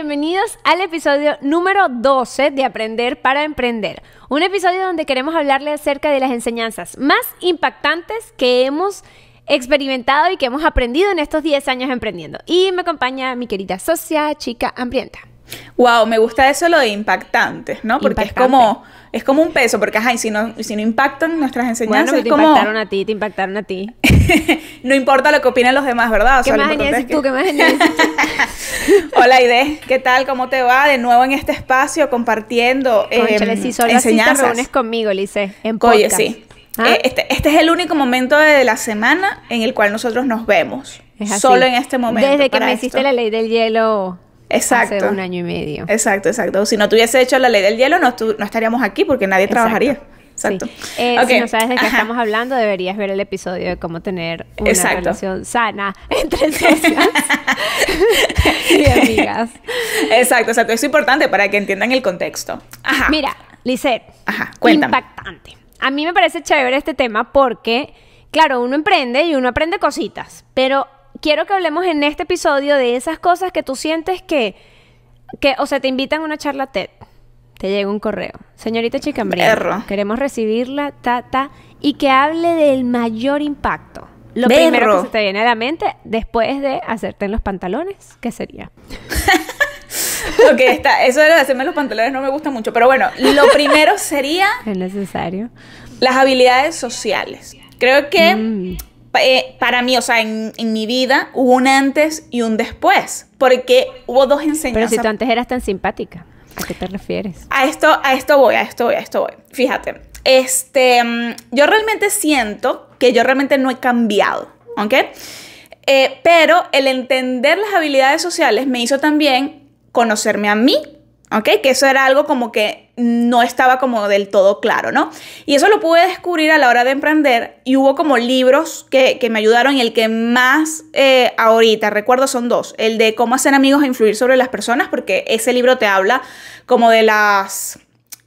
Bienvenidos al episodio número 12 de Aprender para Emprender. Un episodio donde queremos hablarles acerca de las enseñanzas más impactantes que hemos experimentado y que hemos aprendido en estos 10 años emprendiendo. Y me acompaña mi querida socia, chica hambrienta. Wow, me gusta eso lo de impactantes, ¿no? Porque es como es como un peso, porque ajá, y si no, si no impactan nuestras enseñanzas, bueno, te impactaron a ti, te impactaron a ti. no importa lo que opinen los demás, ¿verdad? O ¿Qué más es tú? ¿Qué más? Hola, Ide, ¿qué tal? ¿Cómo te va? De nuevo en este espacio compartiendo eh, sí, solo enseñanzas. te reúnes conmigo, Lice, en podcast. Oye, sí. ¿Ah? Eh, este, este, es el único momento de la semana en el cual nosotros nos vemos. Solo en este momento. Desde que me hiciste la ley del hielo Exacto. Hace un año y medio. Exacto, exacto. Si no tuviese hecho la ley del hielo, no, no estaríamos aquí porque nadie trabajaría. Exacto. Eh, si no sabes de qué estamos hablando, deberías ver el episodio de cómo tener una relación sana entre socias y amigas. Exacto, exacto. Es importante para que entiendan el contexto. Ajá. Mira, Lisette. Ajá, cuéntame. Impactante. A mí me parece chévere este tema porque, claro, uno emprende y uno aprende cositas, pero quiero que hablemos en este episodio de esas cosas que tú sientes que, que o sea, te invitan a una charla TED. Te llega un correo. Señorita Chicambría, queremos recibirla, ta, ta, y que hable del mayor impacto. Lo primero que se te viene a la mente después de hacerte en los pantalones, ¿qué sería? ok, está, eso de hacerme los pantalones no me gusta mucho, pero bueno, lo primero sería... Es necesario. Las habilidades sociales. Creo que mm. Eh, para mí, o sea, en, mi vida hubo un antes y un después, porque hubo dos enseñanzas. Pero si tú antes eras tan simpática, ¿a qué te refieres? A esto, a esto voy, a esto voy, a esto voy. Fíjate, este, mm, yo realmente siento que yo realmente no he cambiado, ¿ok? Eh, pero el entender las habilidades sociales me hizo también conocerme a mí, ¿ok? Que eso era algo como que no estaba como del todo claro, ¿no? Y eso lo pude descubrir a la hora de emprender y hubo como libros que, me ayudaron y el que más eh, ahorita recuerdo son dos, el de cómo hacer amigos e influir sobre las personas, porque ese libro te habla como de las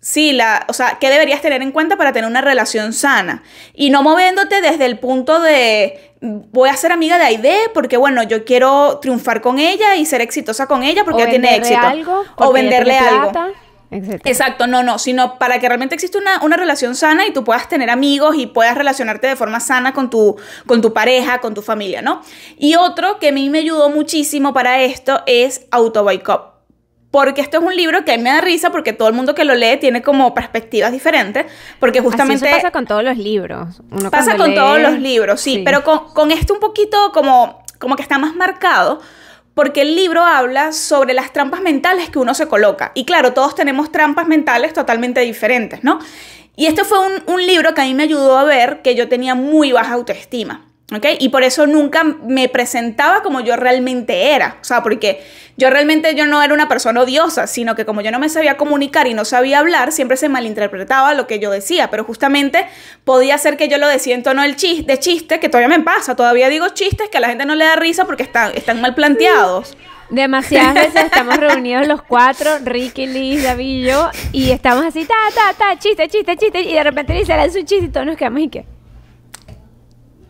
Sí, la, o sea, ¿qué deberías tener en cuenta para tener una relación sana? Y no moviéndote desde el punto de voy a ser amiga de Aide porque, bueno, yo quiero triunfar con ella y ser exitosa con ella porque ella tiene éxito. Algo, o venderle algo. Exacto, no, no, sino para que realmente exista una, una, relación sana y tú puedas tener amigos y puedas relacionarte de forma sana con tu, con tu pareja, con tu familia, ¿no? Y otro que a mí me ayudó muchísimo para esto es Auto Boycott porque esto es un libro que a mí me da risa porque todo el mundo que lo lee tiene como perspectivas diferentes, porque justamente... Así pasa con todos los libros. pasa con todos los libros, sí, pero con, con, esto un poquito como, como que está más marcado, porque el libro habla sobre las trampas mentales que uno se coloca. Y claro, todos tenemos trampas mentales totalmente diferentes, ¿no? Y este fue un, un libro que a mí me ayudó a ver que yo tenía muy baja autoestima. ¿Ok? Y por eso nunca me presentaba como yo realmente era, o sea, porque yo realmente yo no era una persona odiosa, sino que como yo no me sabía comunicar y no sabía hablar, siempre se malinterpretaba lo que yo decía, pero justamente podía ser que yo lo decía en tono de chiste, que todavía me pasa, todavía digo chistes que a la gente no le da risa porque están, están mal planteados. Demasiadas veces estamos reunidos los cuatro, Ricky, Liz, David y yo, y estamos así, ta, ta, ta, chiste, chiste, chiste, y de repente Liz lanza un chiste y todos nos quedamos y qué.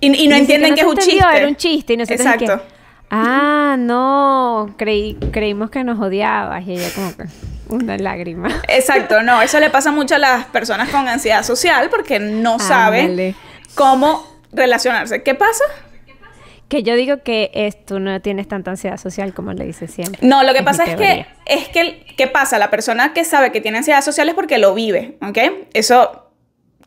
Y, no entienden que es un chiste. Era un chiste y nosotros Exacto. ah, no, creí, creímos que nos odiabas y ella como que una lágrima. Exacto, no, eso le pasa mucho a las personas con ansiedad social porque no saben cómo relacionarse. ¿Qué pasa? Que yo digo que tú no tienes tanta ansiedad social como le dices siempre. No, lo que pasa es que, es que, ¿qué pasa? La persona que sabe que tiene ansiedad social es porque lo vive, ¿ok? Eso,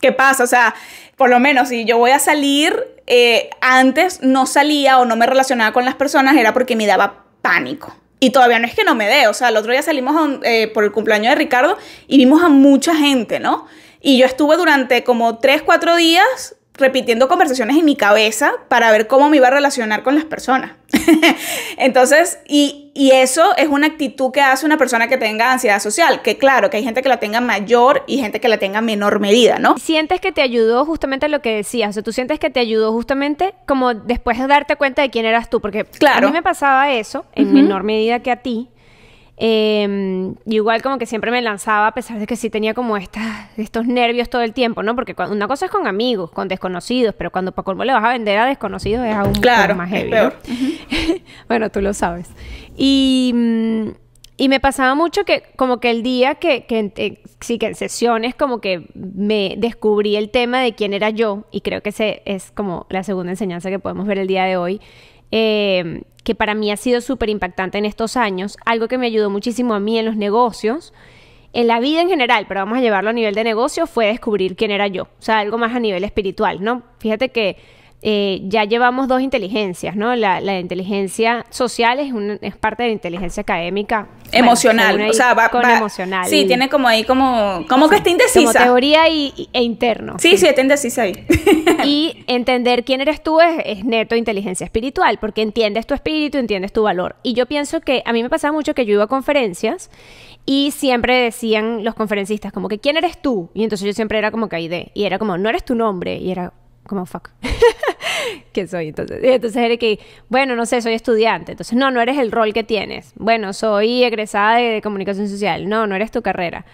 ¿qué pasa? O sea, por lo menos si yo voy a salir, eh, antes no salía o no me relacionaba con las personas, era porque me daba pánico. Y todavía no es que no me dé, o sea, el otro día salimos eh, por el cumpleaños de Ricardo y vimos a mucha gente, ¿no? Y yo estuve durante como 3, 4 días repitiendo conversaciones en mi cabeza para ver cómo me iba a relacionar con las personas. Entonces, y y, eso es una actitud que hace una persona que tenga ansiedad social, que claro, que hay gente que la tenga mayor y gente que la tenga menor medida, ¿no? Sientes que te ayudó justamente lo que decías, o sea, tú sientes que te ayudó justamente como después de darte cuenta de quién eras tú, porque claro. a mí me pasaba eso en menor medida que a ti, eh, igual como que siempre me lanzaba, a pesar de que sí tenía como estos nervios todo el tiempo, ¿no? Porque una cosa es con amigos, con desconocidos, pero cuando para colmo le vas a vender a desconocidos es aún más heavy. bueno, tú lo sabes. Y, mm, y, me pasaba mucho que como que el día que, que, sí, que en sesiones como que me descubrí el tema de quién era yo, y creo que ese es como la segunda enseñanza que podemos ver el día de hoy, eh, que para mí ha sido súper impactante en estos años, algo que me ayudó muchísimo a mí en los negocios, en la vida en general, pero vamos a llevarlo a nivel de negocio, fue descubrir quién era yo, o sea, algo más a nivel espiritual, ¿no? Fíjate que eh, ya llevamos dos inteligencias, ¿no? La, inteligencia social es, es, parte de la inteligencia académica. Emocional, o sea, va, con emocional. Sí, tiene como ahí como, como que está indecisa. Como teoría y, e interno. Sí, sí, está indecisa ahí. y entender quién eres tú es, es, neto inteligencia espiritual, porque entiendes tu espíritu, entiendes tu valor. Y yo pienso que a mí me pasaba mucho que yo iba a conferencias y siempre decían los conferencistas como que ¿quién eres tú? Y entonces yo siempre era como que de y era como no eres tu nombre y era como fuck. ¿Qué soy? Entonces, entonces era que, bueno, no sé, soy estudiante. Entonces, no, no eres el rol que tienes. Bueno, soy egresada de, comunicación social. No, no eres tu carrera.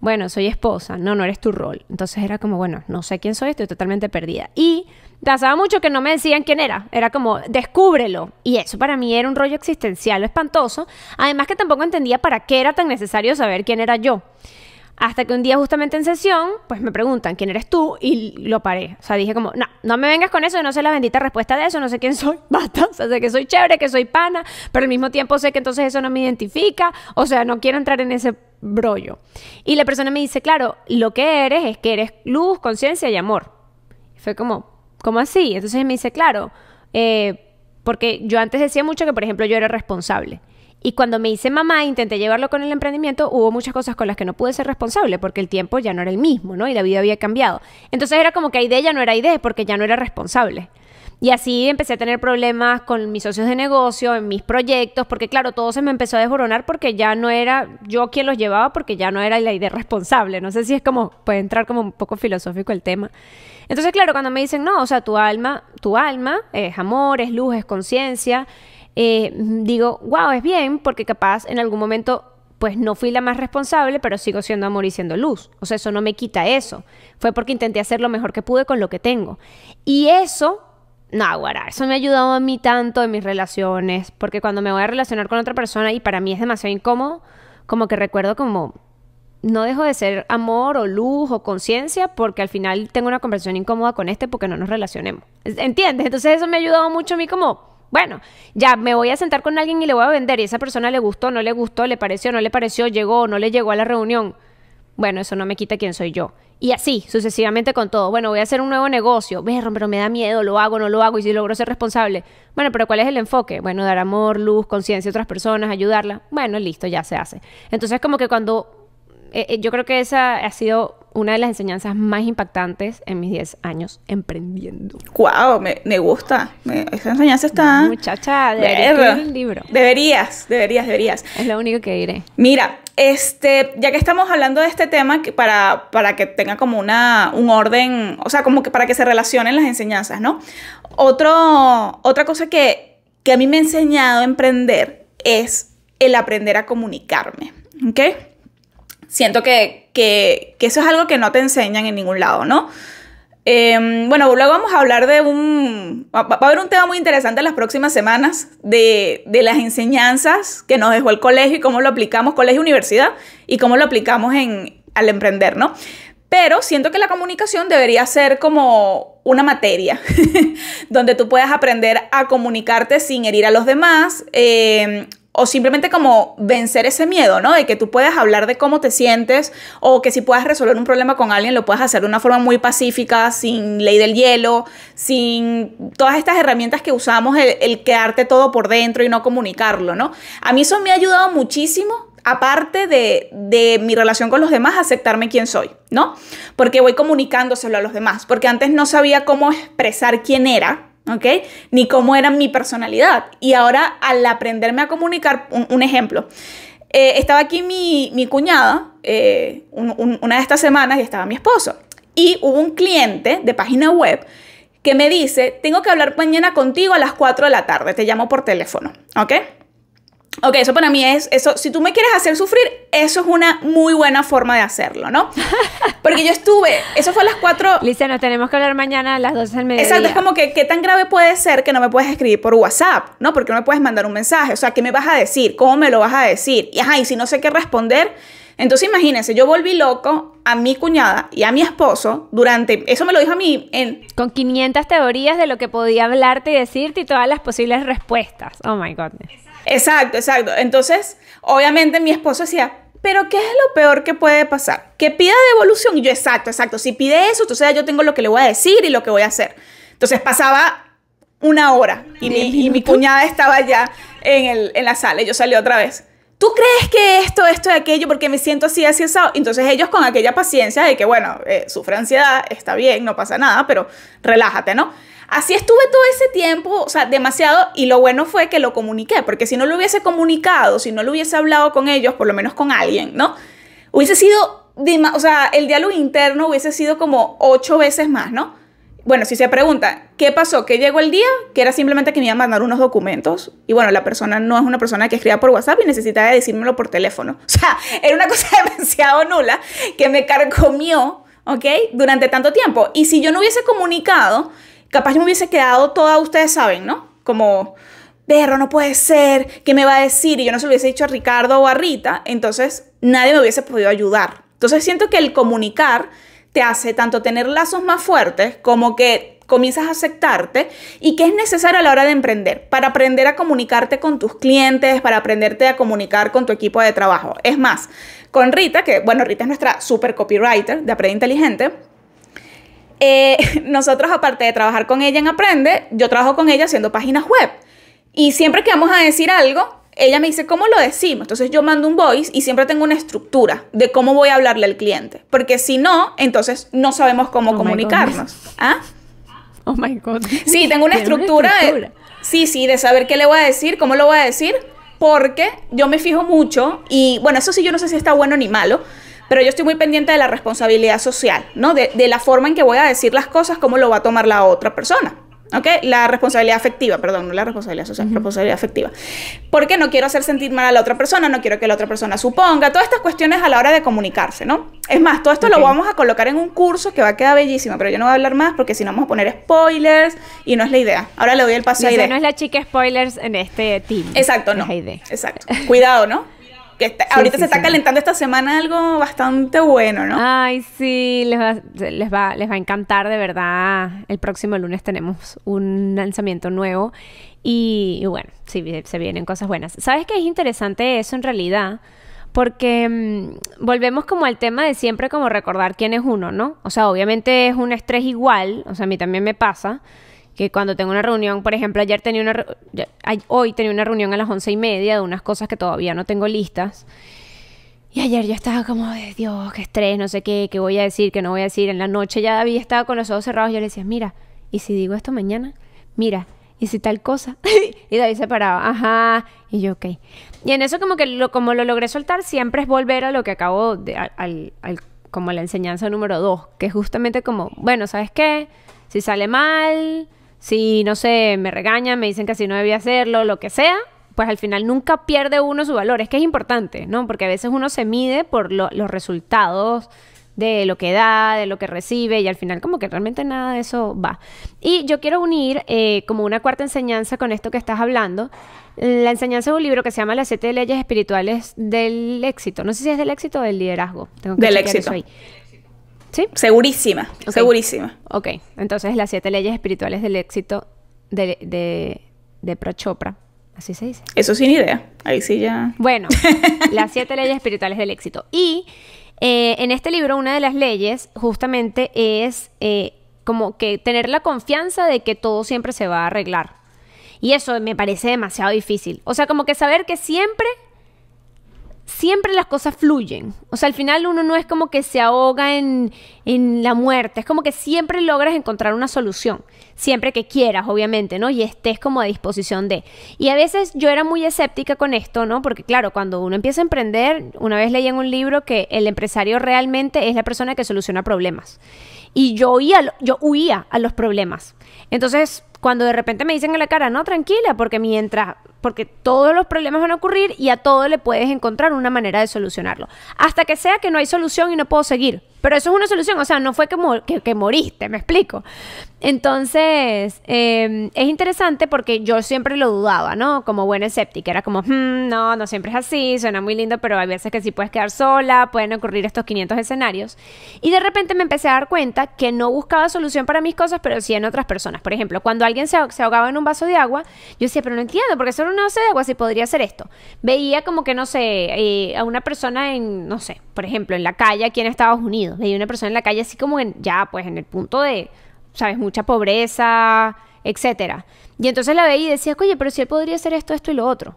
Bueno, soy esposa. No, no eres tu rol. Entonces era como, bueno, no sé quién soy, estoy totalmente perdida. Y pasaba mucho que no me decían quién era. Era como, descúbrelo. Y eso para mí era un rollo existencial espantoso. Además que tampoco entendía para qué era tan necesario saber quién era yo. Hasta que un día justamente en sesión, pues me preguntan quién eres tú y lo paré. O sea, dije como, no, no me vengas con eso, no sé la bendita respuesta de eso, no sé quién soy, basta. O sea, sé que soy chévere, que soy pana, pero al mismo tiempo sé que entonces eso no me identifica. O sea, no quiero entrar en ese brollo. Y la persona me dice, claro, lo que eres es que eres luz, conciencia y amor. Y fue como, ¿cómo así? Entonces me dice, claro, eh, porque yo antes decía mucho que, por ejemplo, yo era responsable. Y cuando me hice mamá intenté llevarlo con el emprendimiento, hubo muchas cosas con las que no pude ser responsable porque el tiempo ya no era el mismo, ¿no? Y la vida había cambiado. Entonces era como que idea ya no era idea porque ya no era responsable. Y así empecé a tener problemas con mis socios de negocio, en mis proyectos, porque claro, todo se me empezó a desboronar porque ya no era yo quien los llevaba, porque ya no era la idea responsable. No sé si es como, puede entrar como un poco filosófico el tema. Entonces, claro, cuando me dicen, no, o sea, tu alma, tu alma es amor, es luz, es conciencia, eh, digo, wow, es bien, porque capaz en algún momento pues no fui la más responsable, pero sigo siendo amor y siendo luz. O sea, eso no me quita eso. Fue porque intenté hacer lo mejor que pude con lo que tengo. Y eso, no, guara, eso me ha ayudado a mí tanto en mis relaciones, porque cuando me voy a relacionar con otra persona y para mí es demasiado incómodo, como que recuerdo como no dejo de ser amor o luz o conciencia porque al final tengo una conversación incómoda con este porque no nos relacionemos. ¿Entiendes? Entonces eso me ha ayudado mucho a mí como bueno, ya me voy a sentar con alguien y le voy a vender y esa persona le gustó, no le gustó, le pareció, no le pareció, llegó, no le llegó a la reunión. Bueno, eso no me quita quién soy yo. Y así, sucesivamente con todo. Bueno, voy a hacer un nuevo negocio. Berro, pero me da miedo, lo hago, no lo hago, y si logro ser responsable. Bueno, pero ¿cuál es el enfoque? Bueno, dar amor, luz, conciencia a otras personas, ayudarla. Bueno, listo, ya se hace. Entonces, como que cuando. Eh, eh, yo creo que esa ha sido una de las enseñanzas más impactantes en mis 10 años emprendiendo. ¡Wow! Me, gusta. esa enseñanza está... Muchacha, deberías un libro. Deberías, deberías, deberías. Es lo único que diré. Mira, este, ya que estamos hablando de este tema, para, para que tenga como una, un orden, o sea, como que para que se relacionen las enseñanzas, ¿no? Otro, otra cosa que, que a mí me ha enseñado a emprender es el aprender a comunicarme, ¿ok? Siento que, eso es algo que no te enseñan en ningún lado, ¿no? Em, bueno, luego vamos a hablar de un... Va, a haber un tema muy interesante en las próximas semanas de, las enseñanzas que nos dejó el colegio y cómo lo aplicamos, colegio y universidad, y cómo lo aplicamos en, al emprender, ¿no? Pero siento que la comunicación debería ser como una materia, donde tú puedas aprender a comunicarte sin herir a los demás, eh, o simplemente como vencer ese miedo, ¿no? De que tú puedas hablar de cómo te sientes o que si puedas resolver un problema con alguien lo puedas hacer de una forma muy pacífica, sin ley del hielo, sin todas estas herramientas que usamos, el, quedarte todo por dentro y no comunicarlo, ¿no? A mí eso me ha ayudado muchísimo aparte de, de, mi relación con los demás, aceptarme quién soy, ¿no? Porque voy comunicándoselo a los demás, porque antes no sabía cómo expresar quién era, ¿ok? Ni cómo era mi personalidad. Y ahora al aprenderme a comunicar, un, ejemplo, eh, estaba aquí mi, mi cuñada eh, una de estas semanas y estaba mi esposo. Y hubo un cliente de página web que me dice, tengo que hablar mañana contigo a las 4 de la tarde, te llamo por teléfono, ¿ok? Ok, eso para mí es, eso, si tú me quieres hacer sufrir, eso es una muy buena forma de hacerlo, ¿no? Porque yo estuve, eso fue a las 4... Lisa, nos tenemos que hablar mañana a las 12 del mediodía. Exacto, es como que, ¿qué tan grave puede ser que no me puedes escribir por WhatsApp, ¿no? Porque no me puedes mandar un mensaje, o sea, ¿qué me vas a decir? ¿Cómo me lo vas a decir? Y ajá, y si no sé qué responder, entonces imagínense, yo volví loco a mi cuñada y a mi esposo durante, eso me lo dijo a mí en... Con 500 teorías de lo que podía hablarte y decirte y todas las posibles respuestas. Oh my goodness. Exacto, exacto. Entonces, obviamente mi esposo decía, pero ¿qué es lo peor que puede pasar? Que pida devolución. Y yo, exacto, exacto. Si pide eso, entonces yo tengo lo que le voy a decir y lo que voy a hacer. Entonces pasaba una hora y mi, mi, cuñada estaba ya en, el, en la sala y yo salí otra vez. ¿Tú crees que esto, esto y aquello, porque me siento así, así, así? Entonces ellos con aquella paciencia de que, bueno, eh, sufre ansiedad, está bien, no pasa nada, pero relájate, ¿no? Así estuve todo ese tiempo, o sea, demasiado, y lo bueno fue que lo comuniqué, porque si no lo hubiese comunicado, si no lo hubiese hablado con ellos, por lo menos con alguien, ¿no? Hubiese sido, o sea, el diálogo interno hubiese sido como ocho veces más, ¿no? Bueno, si se pregunta, ¿qué pasó? ¿Qué llegó el día? Que era simplemente que me iba a mandar unos documentos. Y bueno, la persona no es una persona que escriba por WhatsApp y necesitaba decírmelo por teléfono. O sea, era una cosa demasiado nula que me carcomió, ¿ok? Durante tanto tiempo. Y si yo no hubiese comunicado, capaz yo me hubiese quedado toda, ustedes saben, ¿no? Como, perro, no puede ser, ¿qué me va a decir? Y yo no se lo hubiese dicho a Ricardo o a Rita, entonces nadie me hubiese podido ayudar. Entonces siento que el comunicar te hace tanto tener lazos más fuertes como que comienzas a aceptarte y que es necesario a la hora de emprender, para aprender a comunicarte con tus clientes, para aprenderte a comunicar con tu equipo de trabajo. Es más, con Rita, que bueno, Rita es nuestra super copywriter de Aprende Inteligente, eh, nosotros aparte de trabajar con ella en Aprende, yo trabajo con ella haciendo páginas web. Y siempre que vamos a decir algo, ella me dice, ¿cómo lo decimos? Entonces yo mando un voice y siempre tengo una estructura de cómo voy a hablarle al cliente. Porque si no, entonces no sabemos cómo oh comunicarnos. ¿Ah? Oh my God. Sí, tengo una estructura, De, sí, sí, de saber qué le voy a decir, cómo lo voy a decir, porque yo me fijo mucho y bueno, eso sí yo no sé si está bueno ni malo, pero yo estoy muy pendiente de la responsabilidad social, ¿no? De, de la forma en que voy a decir las cosas, cómo lo va a tomar la otra persona. ¿Ok? La responsabilidad afectiva, perdón, no la responsabilidad social, responsabilidad afectiva. Porque no quiero hacer sentir mal a la otra persona, no quiero que la otra persona suponga, todas estas cuestiones a la hora de comunicarse, ¿no? Es más, todo esto lo vamos a colocar en un curso que va a quedar bellísimo, pero yo no voy a hablar más porque si no vamos a poner spoilers y no es la idea. Ahora le doy el paso a Aide. no es la chica spoilers en este team. Exacto, no. Exacto. Cuidado, ¿no? Que ahorita se está calentando esta semana algo bastante bueno, ¿no? Ay, sí, les va, les va, les va a encantar de verdad. El próximo lunes tenemos un lanzamiento nuevo y, bueno, sí, se vienen cosas buenas. ¿Sabes qué es interesante eso en realidad? Porque mm, volvemos como al tema de siempre como recordar quién es uno, ¿no? O sea, obviamente es un estrés igual, o sea, a mí también me pasa que cuando tengo una reunión, por ejemplo, ayer tenía una, hoy tenía una reunión a las once y media de unas cosas que todavía no tengo listas. Y ayer yo estaba como, Dios, qué estrés, no sé qué, qué voy a decir, qué no voy a decir. En la noche ya había estado con los ojos cerrados. Yo le decía, mira, ¿y si digo esto mañana? Mira, ¿y si tal cosa? y David se paraba, ajá. Y yo, ok. Y en eso como que lo, como lo logré soltar, siempre es volver a lo que acabo de, al, al como la enseñanza número dos, que es justamente como, bueno, ¿sabes qué? Si sale mal, si, no sé, me regañan, me dicen que así no debía hacerlo, lo que sea, pues al final nunca pierde uno su valor. Es que es importante, ¿no? Porque a veces uno se mide por los resultados de lo que da, de lo que recibe, y al final como que realmente nada de eso va. Y yo quiero unir eh, como una cuarta enseñanza con esto que estás hablando, la enseñanza de un libro que se llama Las siete leyes espirituales del éxito. No sé si es del éxito o del liderazgo. Tengo que del éxito. ahí. ¿Sí? Segurísima, segurísima. Ok, entonces las siete leyes espirituales del éxito de, de, de Pro Chopra. Así se dice. Eso sin idea. Ahí sí ya. Bueno, las siete leyes espirituales del éxito. Y eh, en este libro, una de las leyes justamente es eh, como que tener la confianza de que todo siempre se va a arreglar. Y eso me parece demasiado difícil. O sea, como que saber que siempre siempre las cosas fluyen. O sea, al final uno no es como que se ahoga en, en, la muerte, es como que siempre logras encontrar una solución, siempre que quieras, obviamente, ¿no? Y estés como a disposición de. Y a veces yo era muy escéptica con esto, ¿no? Porque claro, cuando uno empieza a emprender, una vez leí en un libro que el empresario realmente es la persona que soluciona problemas. Y yo huía, yo huía a los problemas. Entonces, cuando de repente me dicen en la cara, no, tranquila, porque mientras, porque todos los problemas van a ocurrir y a todo le puedes encontrar una manera de solucionarlo. Hasta que sea que no hay solución y no puedo seguir. Pero eso es una solución, o sea, no fue que, que, moriste, me explico. Entonces, em, es interesante porque yo siempre lo dudaba, ¿no? Como buena escéptica, era como, hmm, no, no siempre es así, suena muy lindo, pero hay veces que sí puedes quedar sola, pueden ocurrir estos 500 escenarios. Y de repente me empecé a dar cuenta que no buscaba solución para mis cosas, pero sí en otras personas. Por ejemplo, cuando alguien se, ahogaba en un vaso de agua, yo decía, pero no entiendo, porque solo un vaso de agua sí podría hacer esto. Veía como que, no sé, eh, a una persona en, no sé, por ejemplo, en la calle aquí en Estados Unidos Veía una persona en la calle así como en, ya, pues en el punto de, ¿sabes? Mucha pobreza, etcétera. Y entonces la veía y decía, oye, pero si él podría hacer esto, esto y lo otro.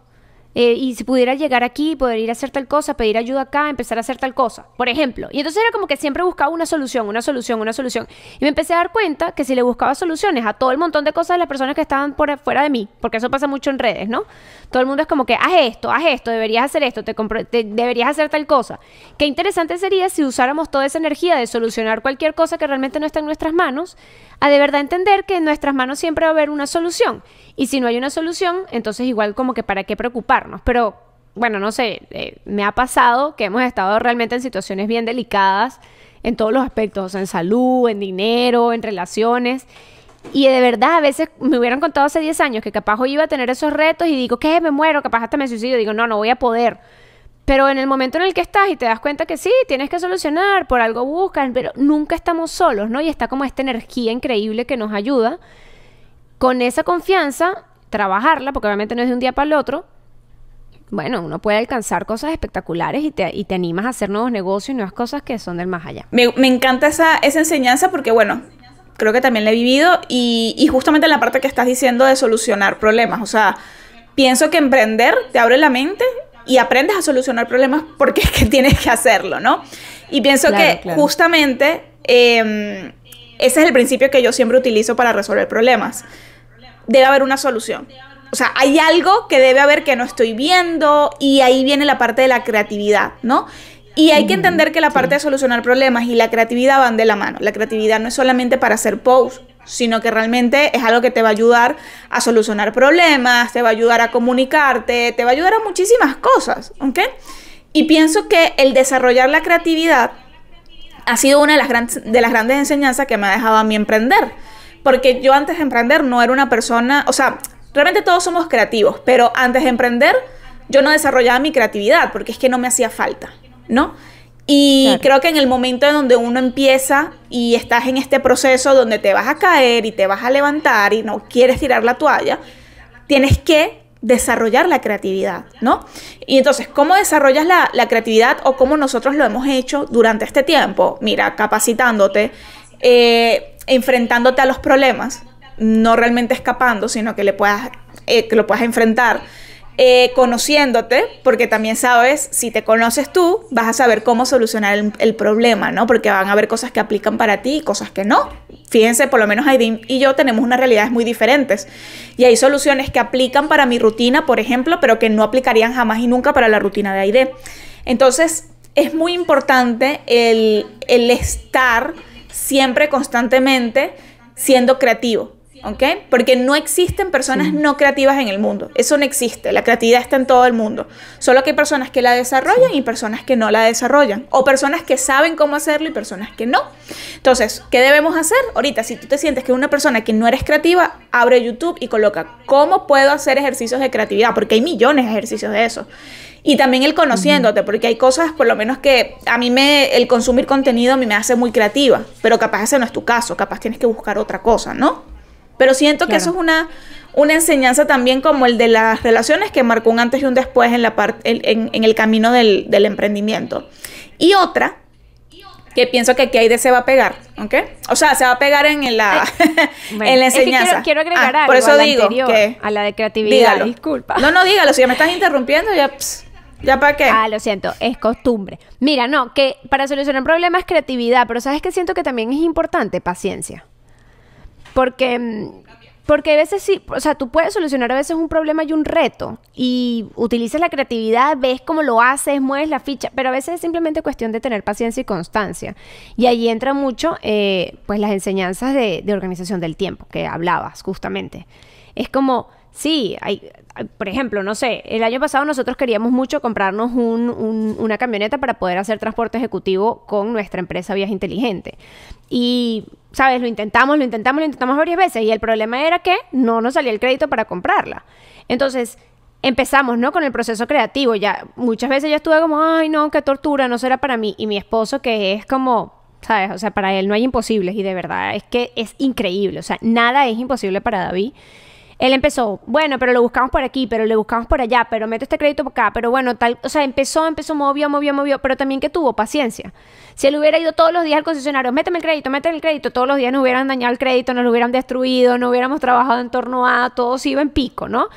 Eh, y si pudiera llegar aquí, poder ir a hacer tal cosa, pedir ayuda acá, empezar a hacer tal cosa, por ejemplo. Y entonces era como que siempre buscaba una solución, una solución, una solución. Y me empecé a dar cuenta que si le buscaba soluciones a todo el montón de cosas de las personas que estaban por fuera de mí, porque eso pasa mucho en redes, ¿no? Todo el mundo es como que, haz esto, haz esto, deberías hacer esto, te, deberías hacer tal cosa. Qué interesante sería si usáramos toda esa energía de solucionar cualquier cosa que realmente no está en nuestras manos, a de verdad entender que en nuestras manos siempre va a haber una solución. Y si no hay una solución, entonces igual como que para qué Pero bueno, no sé, eh, me ha pasado que hemos estado realmente en situaciones bien delicadas en todos los aspectos, en salud, en dinero, en relaciones. Y de verdad, a veces me hubieran contado hace 10 años que capaz hoy iba a tener esos retos y digo, ¿qué? Me muero, capaz hasta me suicidio. Digo, no, no voy a poder. Pero en el momento en el que estás y te das cuenta que sí, tienes que solucionar, por algo buscas, pero nunca estamos solos, ¿no? Y está como esta energía increíble que nos ayuda con esa confianza, trabajarla, porque obviamente no es de un día para el otro, bueno, uno puede alcanzar cosas espectaculares y te, y te animas a hacer nuevos negocios y nuevas cosas que son del más allá. Me, me encanta esa, esa enseñanza porque, bueno, creo que también la he vivido y, y justamente en la parte que estás diciendo de solucionar problemas, o sea, pienso que emprender te abre la mente y aprendes a solucionar problemas porque es que tienes que hacerlo, ¿no? Y pienso que justamente em, ese es el principio que yo siempre utilizo para resolver problemas debe haber una solución. O sea, hay algo que debe haber que no estoy viendo y ahí viene la parte de la creatividad, ¿no? Y hay que entender que la parte de solucionar problemas y la creatividad van de la mano. La creatividad no es solamente para hacer posts, sino que realmente es algo que te va a ayudar a solucionar problemas, te va a ayudar a comunicarte, te va a ayudar a muchísimas cosas, ¿ok? Y pienso que el desarrollar la creatividad ha sido una de las, de las grandes enseñanzas que me ha dejado a mí emprender porque yo antes de emprender no era una persona, o sea, realmente todos somos creativos, pero antes de emprender yo no desarrollaba mi creatividad porque es que no me hacía falta, ¿no? Y creo que en el momento en donde uno empieza y estás en este proceso donde te vas a caer y te vas a levantar y no quieres tirar la toalla, tienes que desarrollar la creatividad, ¿no? Y entonces, ¿cómo desarrollas la, la creatividad o cómo nosotros lo hemos hecho durante este tiempo? Mira, capacitándote, eh, enfrentándote a los problemas, no realmente escapando, sino que le puedas, eh, que lo puedas enfrentar. Eh, conociéndote, porque también sabes, si te conoces tú, vas a saber cómo solucionar el, problema, ¿no? Porque van a haber cosas que aplican para ti y cosas que no. Fíjense, por lo menos Aidin y yo tenemos unas realidades muy diferentes. Y hay soluciones que aplican para mi rutina, por ejemplo, pero que no aplicarían jamás y nunca para la rutina de Aide. Entonces, es muy importante el estar siempre constantemente siendo creativo. ¿Ok? Porque no existen personas no creativas en el mundo. Eso no existe. La creatividad está en todo el mundo. Solo que hay personas que la desarrollan y personas que no la desarrollan. O personas que saben cómo hacerlo y personas que no. Entonces, ¿qué debemos hacer? Ahorita, si tú te sientes que una persona que no eres creativa, abre YouTube y coloca cómo puedo hacer ejercicios de creatividad. Porque hay millones de ejercicios de eso. Y también el conociéndote, porque hay cosas, por lo menos que a mí me, el consumir contenido a mí me hace muy creativa, pero capaz ese no es tu caso, capaz tienes que buscar otra cosa, ¿no? Pero siento que eso es una, una enseñanza también como el de las relaciones que marcó un antes y un después en, la en, en, el camino del, del, emprendimiento. Y otra, que pienso que aquí Aide se va a pegar, ¿ok? O sea, se va a pegar en la, en la enseñanza. quiero, agregar ah, algo por eso digo que, a la de creatividad, disculpa. No, no, dígalo, si ya me estás interrumpiendo, ya... ¿Ya para qué? Ah, lo siento, es costumbre. Mira, no, que para solucionar problemas creatividad, pero ¿sabes que Siento que también es importante paciencia. Porque porque a veces sí, o sea, tú puedes solucionar a veces un problema y un reto y utilizas la creatividad, ves cómo lo haces, mueves la ficha, pero a veces es simplemente cuestión de tener paciencia y constancia. Y ahí entra mucho, eh, pues, las enseñanzas de, organización del tiempo que hablabas justamente. Es como, sí, hay, por ejemplo, no sé, el año pasado nosotros queríamos mucho comprarnos una camioneta para poder hacer transporte ejecutivo con nuestra empresa Viaje Inteligente. Y ¿sabes? Lo intentamos, lo intentamos, lo intentamos varias veces y el problema era que no nos salía el crédito para comprarla. Entonces, empezamos, ¿no? Con el proceso creativo. Ya muchas veces yo estuve como, ay, no, qué tortura, no será para mí. Y mi esposo, que es como, ¿sabes? O sea, para él no hay imposibles y de verdad es que es increíble. O sea, nada es imposible para David. Él empezó, bueno, pero lo buscamos por aquí, pero le buscamos por allá, pero meto este crédito por acá, pero bueno, tal, o sea, empezó, empezó, movió, movió, movió, pero también que tuvo paciencia. Si él hubiera ido todos los días al concesionario, méteme el crédito, méteme el crédito, todos los días nos hubieran dañado el crédito, nos lo hubieran destruido, no hubiéramos trabajado en torno a, todo se iba en pico, ¿no?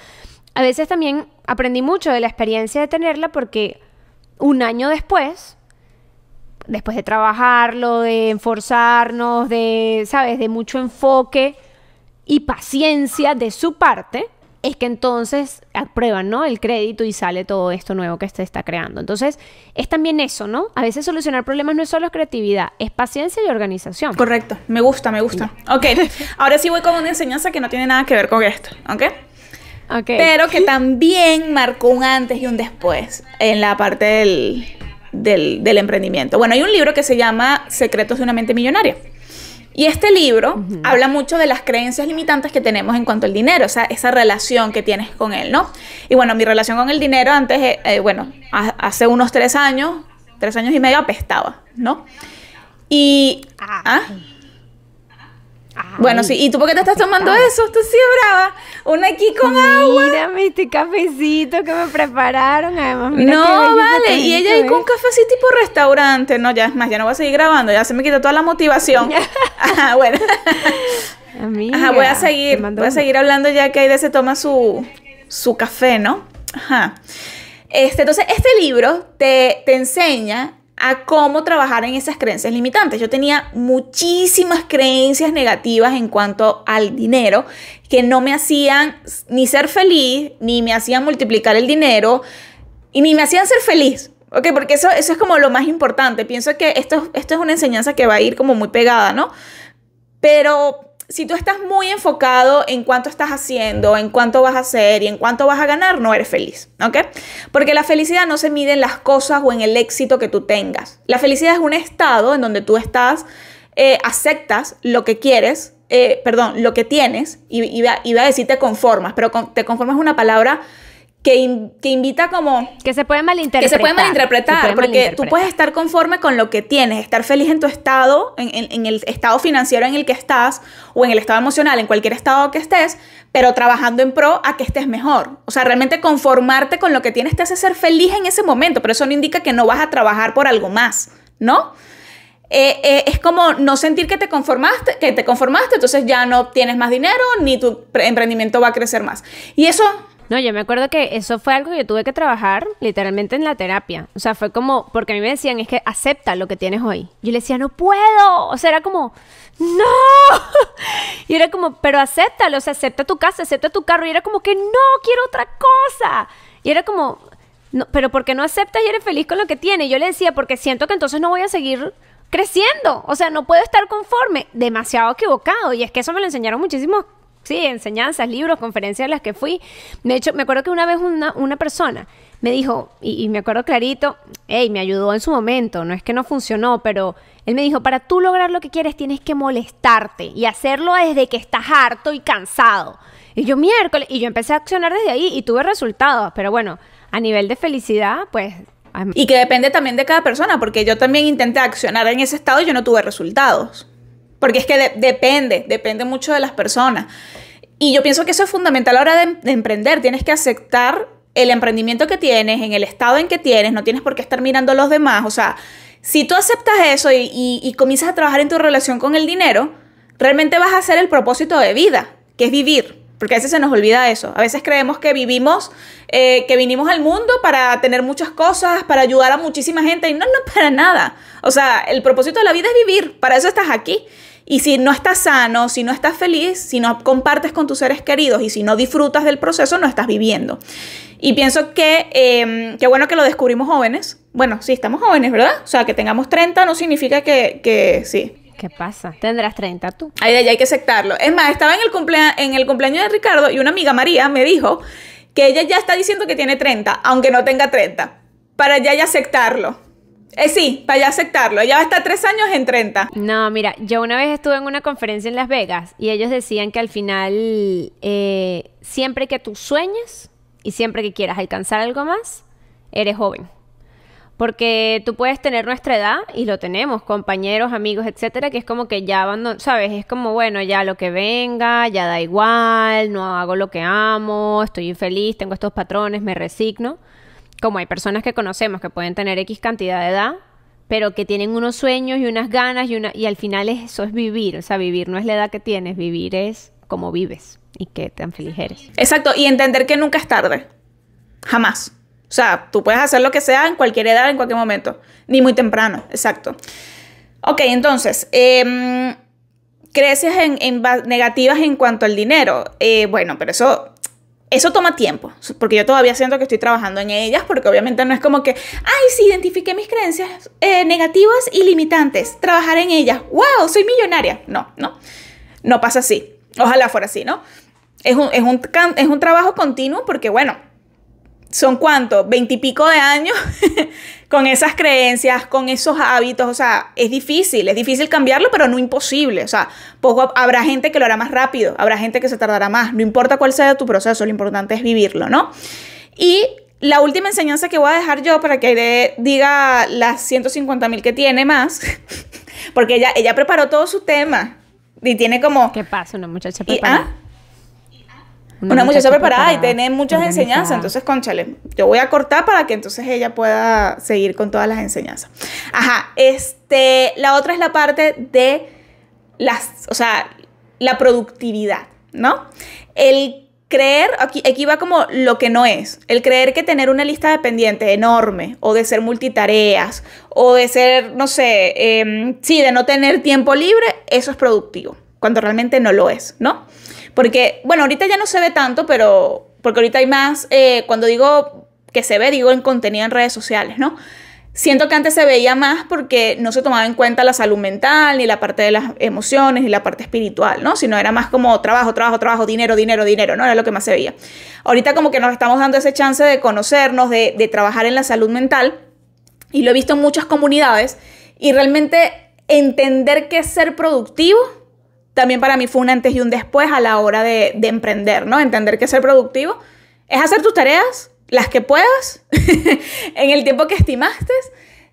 A veces también aprendí mucho de la experiencia de tenerla porque un año después, después de trabajarlo, de enforzarnos, de, ¿sabes?, de mucho enfoque, y paciencia de su parte, es que entonces aprueban, ¿no? El crédito y sale todo esto nuevo que se está creando. Entonces, es también eso, ¿no? A veces solucionar problemas no es solo creatividad, es paciencia y organización. Correcto, me gusta, me gusta. Ok, ahora sí voy con una enseñanza que no tiene nada que ver con esto, ¿ok? Ok. Pero que también marcó un antes y un después en la parte del, del, del emprendimiento. Bueno, hay un libro que se llama Secretos de una mente millonaria. Y este libro habla mucho de las creencias limitantes que tenemos en cuanto al dinero, o sea, esa relación que tienes con él, ¿no? Y bueno, mi relación con el dinero antes, eh, eh, bueno, hace unos tres años, tres años y medio apestaba, ¿no? Y... ¿ah? ¿ah? Bueno, sí. ¿Y tú por qué te estás tomando eso? Tú sí brava. Una aquí con agua. Mírame este cafecito que me prepararon. Además, no, vale. Y ella ahí con un café así tipo restaurante. No, ya es más, ya no voy a seguir grabando. Ya se me quitó toda la motivación. Ajá, bueno. Ajá, voy a seguir. Voy a seguir hablando ya que Aide se toma su, su café, ¿no? Ajá. Este, entonces, este libro te, te enseña a cómo trabajar en esas creencias limitantes. Yo tenía muchísimas creencias negativas en cuanto al dinero que no me hacían ni ser feliz, ni me hacían multiplicar el dinero, y ni me hacían ser feliz. ¿Ok? Porque eso, eso es como lo más importante. Pienso que esto, esto es una enseñanza que va a ir como muy pegada, ¿no? Pero si tú estás muy enfocado en cuánto estás haciendo, en cuánto vas a hacer y en cuánto vas a ganar, no eres feliz, ¿ok? Porque la felicidad no se mide en las cosas o en el éxito que tú tengas. La felicidad es un estado en donde tú estás, eh, aceptas lo que quieres, eh, perdón, lo que tienes, y iba, a decir te conformas, pero te conformas es una palabra que, invita como... Que se puede malinterpretar. Que se puede malinterpretar, porque tú puedes estar conforme con lo que tienes, estar feliz en tu estado, en, el estado financiero en el que estás, o en el estado emocional, en cualquier estado que estés, pero trabajando en pro a que estés mejor. O sea, realmente conformarte con lo que tienes te hace ser feliz en ese momento, pero eso no indica que no vas a trabajar por algo más, ¿no? Eh, eh, es como no sentir que te conformaste, que te conformaste, entonces ya no tienes más dinero, ni tu emprendimiento va a crecer más. Y eso no, yo me acuerdo que eso fue algo que yo tuve que trabajar literalmente en la terapia. O sea, fue como, porque a mí me decían, es que acepta lo que tienes hoy. Yo le decía, no puedo. O sea, era como, no. Y era como, pero acéptalo, o sea, acepta tu casa, acepta tu carro. Y era como que, no, quiero otra cosa. Y era como, no, pero ¿por qué no aceptas y eres feliz con lo que tienes? Yo le decía, porque siento que entonces no voy a seguir creciendo. O sea, no puedo estar conforme. Demasiado equivocado. Y es que eso me lo enseñaron muchísimos sí, enseñanzas, libros, conferencias a las que fui. De hecho, me acuerdo que una vez una, una persona me dijo, y, me acuerdo clarito, hey, me ayudó en su momento, no es que no funcionó, pero él me dijo, para tú lograr lo que quieres tienes que molestarte y hacerlo desde que estás harto y cansado. Y yo miércoles, y yo empecé a accionar desde ahí y tuve resultados, pero bueno, a nivel de felicidad, pues... Y que depende también de cada persona, porque yo también intenté accionar en ese estado y yo no tuve resultados. Porque es que depende, depende mucho de las personas. Y yo pienso que eso es fundamental a la hora de, emprender. Tienes que aceptar el emprendimiento que tienes, en el estado en que tienes, no tienes por qué estar mirando a los demás. O sea, si tú aceptas eso y, y, comienzas a trabajar en tu relación con el dinero, realmente vas a hacer el propósito de vida, que es vivir. Porque a veces se nos olvida eso. A veces creemos que vivimos, eh, que vinimos al mundo para tener muchas cosas, para ayudar a muchísima gente. Y no, no para nada. O sea, el propósito de la vida es vivir. Para eso estás aquí. Y si no estás sano, si no estás feliz, si no compartes con tus seres queridos y si no disfrutas del proceso, no estás viviendo. Y pienso que em, qué bueno que lo descubrimos jóvenes. Bueno, sí, estamos jóvenes, ¿verdad? O sea, que tengamos 30 no significa que, que sí, ¿Qué pasa? Tendrás 30 tú. Ay, hay que aceptarlo. Es más, estaba en el, en el cumpleaños de Ricardo y una amiga María me dijo que ella ya está diciendo que tiene 30, aunque no tenga 30, para ya aceptarlo. Eh, sí, para ya aceptarlo. Ella va a estar tres años en 30. No, mira, yo una vez estuve en una conferencia en Las Vegas y ellos decían que al final, eh, siempre que tú sueñes y siempre que quieras alcanzar algo más, eres joven. Porque tú puedes tener nuestra edad y lo tenemos, compañeros, amigos, etcétera, que es como que ya van, ¿sabes? Es como, bueno, ya lo que venga, ya da igual, no hago lo que amo, estoy infeliz, tengo estos patrones, me resigno. Como hay personas que conocemos que pueden tener X cantidad de edad, pero que tienen unos sueños y unas ganas y, una, y al final eso es vivir. O sea, vivir no es la edad que tienes, vivir es como vives y qué tan feliz eres. Exacto, y entender que nunca es tarde. Jamás. O sea, tú puedes hacer lo que sea en cualquier edad, en cualquier momento. Ni muy temprano, exacto. Ok, entonces, eh, en, negativas en cuanto al dinero. Eh, bueno, pero eso, eso toma tiempo, porque yo todavía siento que estoy trabajando en ellas, porque obviamente no es como que, ay, sí, identifiqué mis creencias eh, negativas y limitantes, trabajar en ellas, wow, soy millonaria. No, no, no pasa así. Ojalá fuera así, ¿no? Es un, es un, es un trabajo continuo porque, bueno, son cuántos, veintipico de años con esas creencias, con esos hábitos, o sea, es difícil, es difícil cambiarlo, pero no imposible, o sea, poco, habrá gente que lo hará más rápido, habrá gente que se tardará más, no importa cuál sea tu proceso, lo importante es vivirlo, ¿no? Y la última enseñanza que voy a dejar yo para que diga las 150 mil que tiene más, porque ella, ella preparó todo su tema y tiene como... ¿Qué pasa? Una muchacha preparada. ¿ah? Una, muchacha, preparada, y tiene muchas enseñanzas. Entonces, conchale, yo voy a cortar para que entonces ella pueda seguir con todas las enseñanzas. Ajá, este, la otra es la parte de las, o sea, la productividad, ¿no? El creer, aquí, aquí va como lo que no es, el creer que tener una lista de pendientes enorme, o de ser multitareas, o de ser, no sé, em, sí, de no tener tiempo libre, eso es productivo, cuando realmente no lo es, ¿no? Porque, bueno, ahorita ya no se ve tanto, pero porque ahorita hay más, eh, cuando digo que se ve, digo en contenido en redes sociales, ¿no? Siento que antes se veía más porque no se tomaba en cuenta la salud mental, ni la parte de las emociones, ni la parte espiritual, ¿no? Sino era más como trabajo, trabajo, trabajo, dinero, dinero, dinero, ¿no? Era lo que más se veía. Ahorita como que nos estamos dando ese chance de conocernos, de, de trabajar en la salud mental, y lo he visto en muchas comunidades, y realmente entender que es ser productivo también para mí fue un antes y un después a la hora de, emprender, ¿no? Entender que ser productivo es hacer tus tareas, las que puedas, en el tiempo que estimaste,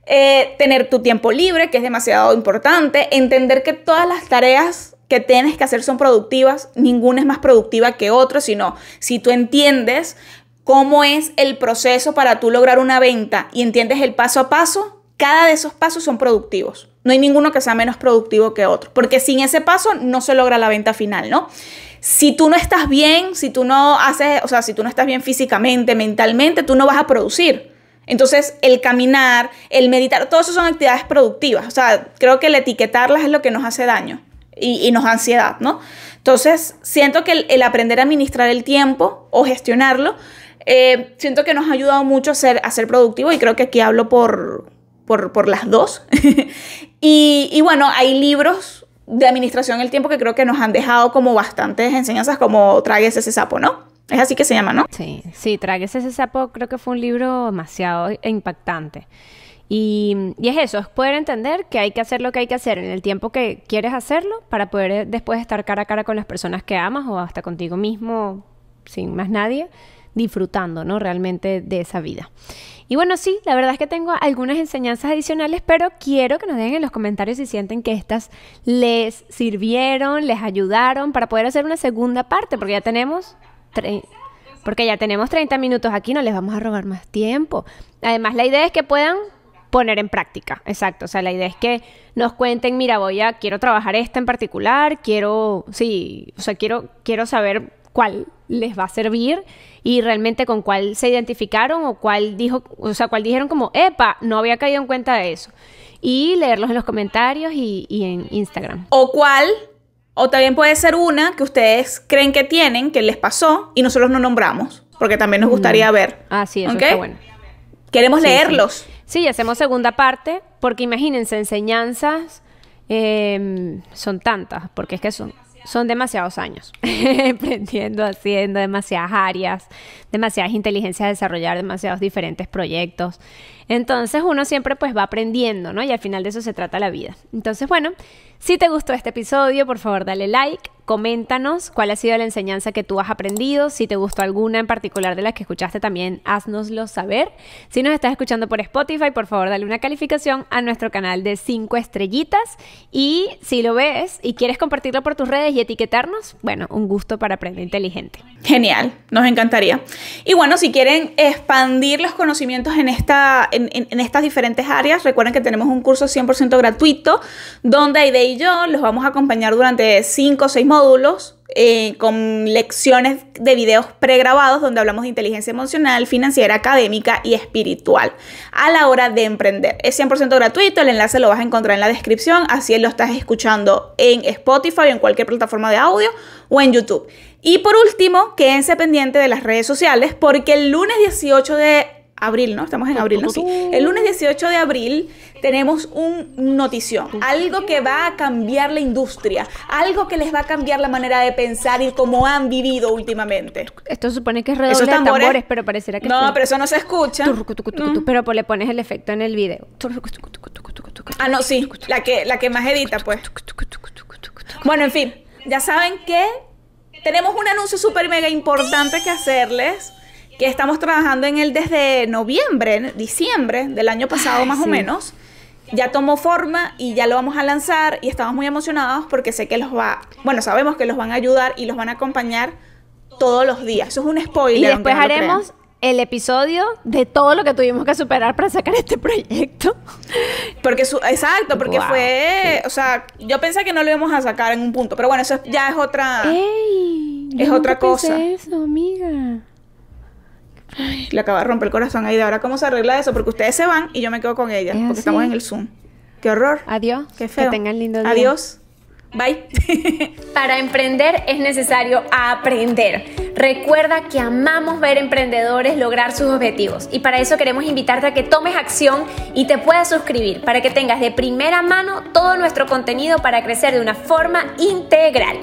eh, tener tu tiempo libre, que es demasiado importante, entender que todas las tareas que tienes que hacer son productivas, ninguna es más productiva que otra, sino si tú entiendes cómo es el proceso para tú lograr una venta y entiendes el paso a paso, cada de esos pasos son productivos. No hay ninguno que sea menos productivo que otro, porque sin ese paso no se logra la venta final, ¿no? Si tú no estás bien, si tú no haces, o sea, si tú no estás bien físicamente, mentalmente, tú no vas a producir. Entonces, el caminar, el meditar, todo eso son actividades productivas. O sea, creo que el etiquetarlas es lo que nos hace daño y, nos da ansiedad, ¿no? Entonces, siento que el, aprender a administrar el tiempo o gestionarlo, eh, siento que nos ha ayudado mucho a ser, a ser productivo y creo que aquí hablo por, por, las dos. y, bueno, hay libros de administración del tiempo que creo que nos han dejado como bastantes enseñanzas como Tragues ese sapo, ¿no? Es así que se llama, ¿no? Sí, sí, Tragues ese sapo creo que fue un libro demasiado impactante. Y, y, es eso, es poder entender que hay que hacer lo que hay que hacer en el tiempo que quieres hacerlo para poder después estar cara a cara con las personas que amas o hasta contigo mismo, sin más nadie, disfrutando, ¿no? Realmente de esa vida. Y bueno, sí, la verdad es que tengo algunas enseñanzas adicionales, pero quiero que nos dejen en los comentarios si sienten que estas les sirvieron, les ayudaron para poder hacer una segunda parte, porque ya tenemos... Porque ya tenemos 30 minutos aquí, no les vamos a robar más tiempo. Además, la idea es que puedan poner en práctica, exacto. O sea, la idea es que nos cuenten, mira, voy a, quiero trabajar esta en particular, quiero, sí, o sea, quiero, quiero saber cuál les va a servir y realmente con cuál se identificaron o cuál dijo, o sea, cuál dijeron como, epa, no había caído en cuenta de eso. Y leerlos en los comentarios y, y en Instagram. O cuál o también puede ser una que ustedes creen que tienen, que les pasó y nosotros no nombramos, porque también nos gustaría mm. ver. Ah, sí, eso está bueno. Queremos leerlos. Sí. hacemos segunda parte, porque imagínense, enseñanzas em, son tantas, porque es que son, son demasiados años aprendiendo, haciendo demasiadas áreas, demasiadas inteligencias a desarrollar, demasiados diferentes proyectos. Entonces uno siempre pues va aprendiendo, ¿no? Y al final de eso se trata la vida. Entonces, bueno, si te gustó este episodio, por favor dale like, coméntanos cuál ha sido la enseñanza que tú has aprendido. Si te gustó alguna en particular de las que escuchaste también, haznoslo saber. Si nos estás escuchando por Spotify, por favor dale una calificación a nuestro canal de 5 estrellitas. Y si lo ves y quieres compartirlo por tus redes y etiquetarnos, bueno, un gusto para aprender inteligente. Genial, nos encantaría. Y bueno, si quieren expandir los conocimientos en, esta, en, en estas diferentes áreas, recuerden que tenemos un curso 100% gratuito donde hay de y yo los vamos a acompañar durante 5 o 6 módulos eh, con lecciones de videos pregrabados donde hablamos de inteligencia emocional, financiera, académica y espiritual a la hora de emprender. Es 100% gratuito, el enlace lo vas a encontrar en la descripción, así lo estás escuchando en Spotify o en cualquier plataforma de audio o en YouTube. Y por último, quédense pendiente de las redes sociales porque el lunes 18 de abril, ¿no? Estamos en abril, ¿no? Sí. El lunes 18 de abril tenemos un notición, algo que va a cambiar la industria, algo que les va a cambiar la manera de pensar y cómo han vivido últimamente. Esto supone que es redoble de tambores, pero pareciera que No, pero eso no se escucha. Pero pues le pones el efecto en el video. Ah, no, sí, la que la que más edita, pues. Bueno, en fin, ya saben que tenemos un anuncio súper mega importante que hacerles que estamos trabajando en él desde noviembre, diciembre del año pasado más o menos. Ya tomó forma y ya lo vamos a lanzar y estamos muy emocionados porque sé que los va, bueno, sabemos que los van a ayudar y los van a acompañar todos los días. Eso es un spoiler. Y después haremos el episodio de todo lo que tuvimos que superar para sacar este proyecto. Porque, exacto, porque fue, o sea, yo pensé que no lo íbamos a sacar en un punto, pero bueno, eso ya es otra, es otra cosa. Eso, amiga le acaba de romper el corazón ahí de ahora cómo se arregla eso, porque ustedes se van y yo me quedo con ella, porque estamos en el Zoom. Qué horror. Adiós. Qué feo. Que tengan lindo día. Adiós. Bye. Para emprender es necesario aprender. Recuerda que amamos ver emprendedores lograr sus objetivos y para eso queremos invitarte a que tomes acción y te puedas suscribir para que tengas de primera mano todo nuestro contenido para crecer de una forma integral.